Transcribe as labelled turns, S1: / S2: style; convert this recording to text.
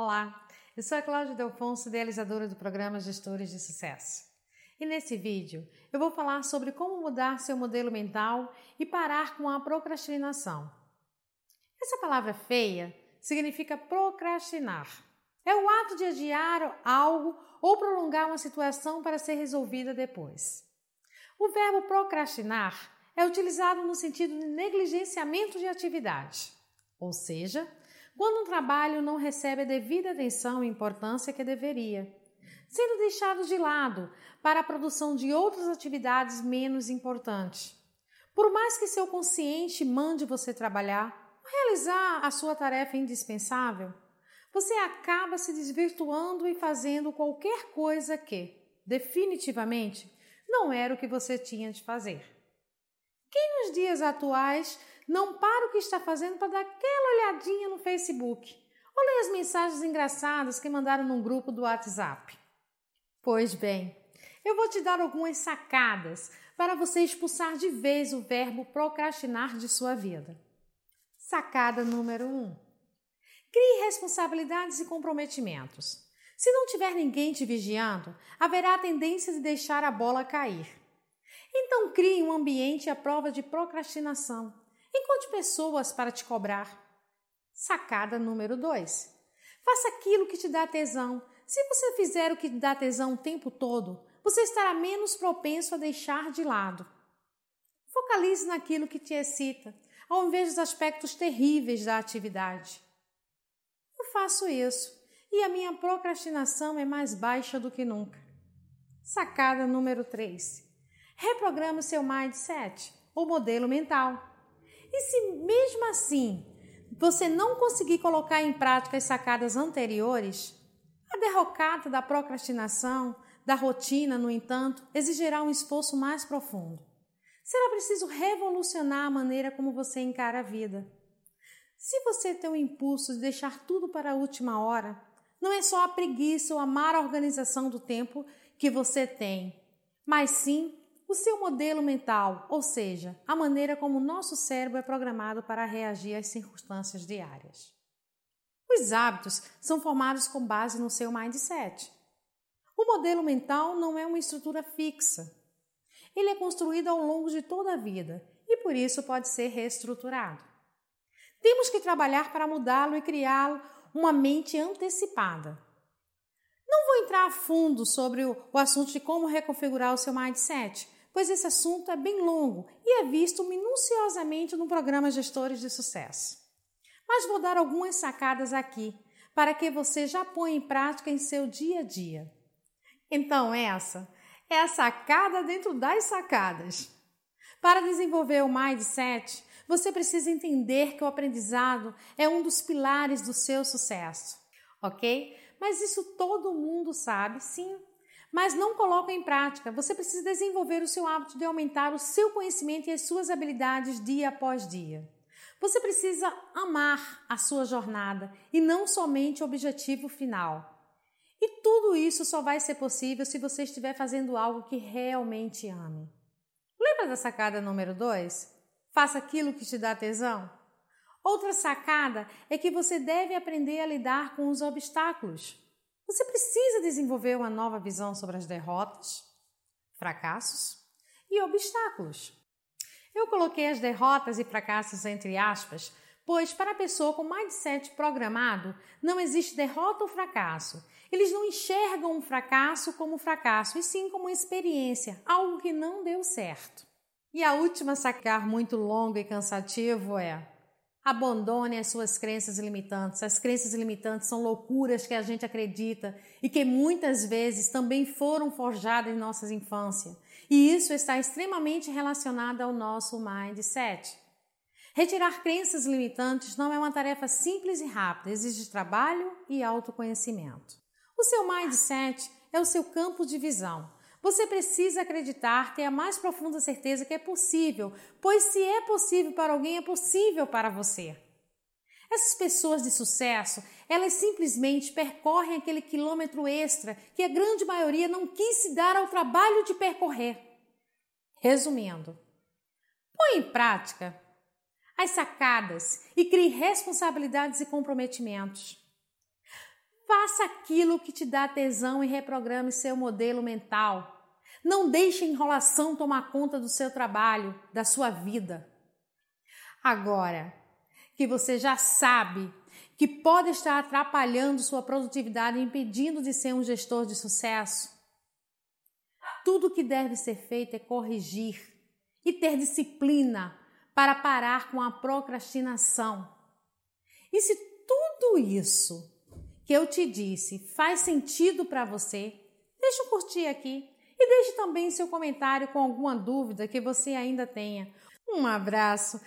S1: Olá, eu sou a Cláudia Delfonso, idealizadora do programa Gestores de Sucesso. E nesse vídeo eu vou falar sobre como mudar seu modelo mental e parar com a procrastinação. Essa palavra feia significa procrastinar. É o ato de adiar algo ou prolongar uma situação para ser resolvida depois. O verbo procrastinar é utilizado no sentido de negligenciamento de atividade, ou seja, quando um trabalho não recebe a devida atenção e importância que deveria, sendo deixado de lado para a produção de outras atividades menos importantes. Por mais que seu consciente mande você trabalhar, realizar a sua tarefa indispensável, você acaba se desvirtuando e fazendo qualquer coisa que, definitivamente, não era o que você tinha de fazer. Quem nos dias atuais não para o que está fazendo para dar aquela olhadinha no Facebook ou ler as mensagens engraçadas que mandaram num grupo do WhatsApp. Pois bem, eu vou te dar algumas sacadas para você expulsar de vez o verbo procrastinar de sua vida. Sacada número 1. Um. Crie responsabilidades e comprometimentos. Se não tiver ninguém te vigiando, haverá a tendência de deixar a bola cair. Então crie um ambiente à prova de procrastinação. Encontre pessoas para te cobrar. Sacada número 2. Faça aquilo que te dá tesão. Se você fizer o que te dá tesão o tempo todo, você estará menos propenso a deixar de lado. Focalize naquilo que te excita, ao invés dos aspectos terríveis da atividade. Eu faço isso e a minha procrastinação é mais baixa do que nunca. Sacada número 3. Reprograme o seu mindset, ou modelo mental. E se mesmo assim você não conseguir colocar em prática as sacadas anteriores, a derrocada da procrastinação, da rotina, no entanto, exigirá um esforço mais profundo. Será preciso revolucionar a maneira como você encara a vida. Se você tem o impulso de deixar tudo para a última hora, não é só a preguiça ou a má organização do tempo que você tem, mas sim o seu modelo mental, ou seja, a maneira como o nosso cérebro é programado para reagir às circunstâncias diárias. Os hábitos são formados com base no seu mindset. O modelo mental não é uma estrutura fixa. Ele é construído ao longo de toda a vida e por isso pode ser reestruturado. Temos que trabalhar para mudá-lo e criá-lo uma mente antecipada. Não vou entrar a fundo sobre o, assunto de como reconfigurar o seu mindset, pois esse assunto é bem longo e é visto minuciosamente no programa Gestores de Sucesso. Mas vou dar algumas sacadas aqui para que você já ponha em prática em seu dia a dia. Então, essa é a sacada dentro das sacadas. Para desenvolver o mindset, você precisa entender que o aprendizado é um dos pilares do seu sucesso, ok? Mas isso todo mundo sabe, sim mas não coloca em prática. Você precisa desenvolver o seu hábito de aumentar o seu conhecimento e as suas habilidades dia após dia. Você precisa amar a sua jornada e não somente o objetivo final. E tudo isso só vai ser possível se você estiver fazendo algo que realmente ame. Lembra da sacada número 2? Faça aquilo que te dá tesão. Outra sacada é que você deve aprender a lidar com os obstáculos. Você precisa desenvolver uma nova visão sobre as derrotas, fracassos e obstáculos. Eu coloquei as derrotas e fracassos entre aspas, pois para a pessoa com mindset programado não existe derrota ou fracasso. Eles não enxergam um fracasso como fracasso, e sim como experiência, algo que não deu certo. E a última sacar muito longo e cansativo é: Abandone as suas crenças limitantes. As crenças limitantes são loucuras que a gente acredita e que muitas vezes também foram forjadas em nossas infâncias. E isso está extremamente relacionado ao nosso mindset. Retirar crenças limitantes não é uma tarefa simples e rápida, exige trabalho e autoconhecimento. O seu mindset é o seu campo de visão. Você precisa acreditar, ter a mais profunda certeza que é possível, pois se é possível para alguém, é possível para você. Essas pessoas de sucesso, elas simplesmente percorrem aquele quilômetro extra que a grande maioria não quis se dar ao trabalho de percorrer. Resumindo, põe em prática as sacadas e crie responsabilidades e comprometimentos. Faça aquilo que te dá tesão e reprograme seu modelo mental. Não deixe a enrolação tomar conta do seu trabalho, da sua vida. Agora que você já sabe que pode estar atrapalhando sua produtividade impedindo de ser um gestor de sucesso, tudo que deve ser feito é corrigir e ter disciplina para parar com a procrastinação. E se tudo isso que eu te disse faz sentido para você, deixa um curtir aqui. E deixe também seu comentário com alguma dúvida que você ainda tenha. Um abraço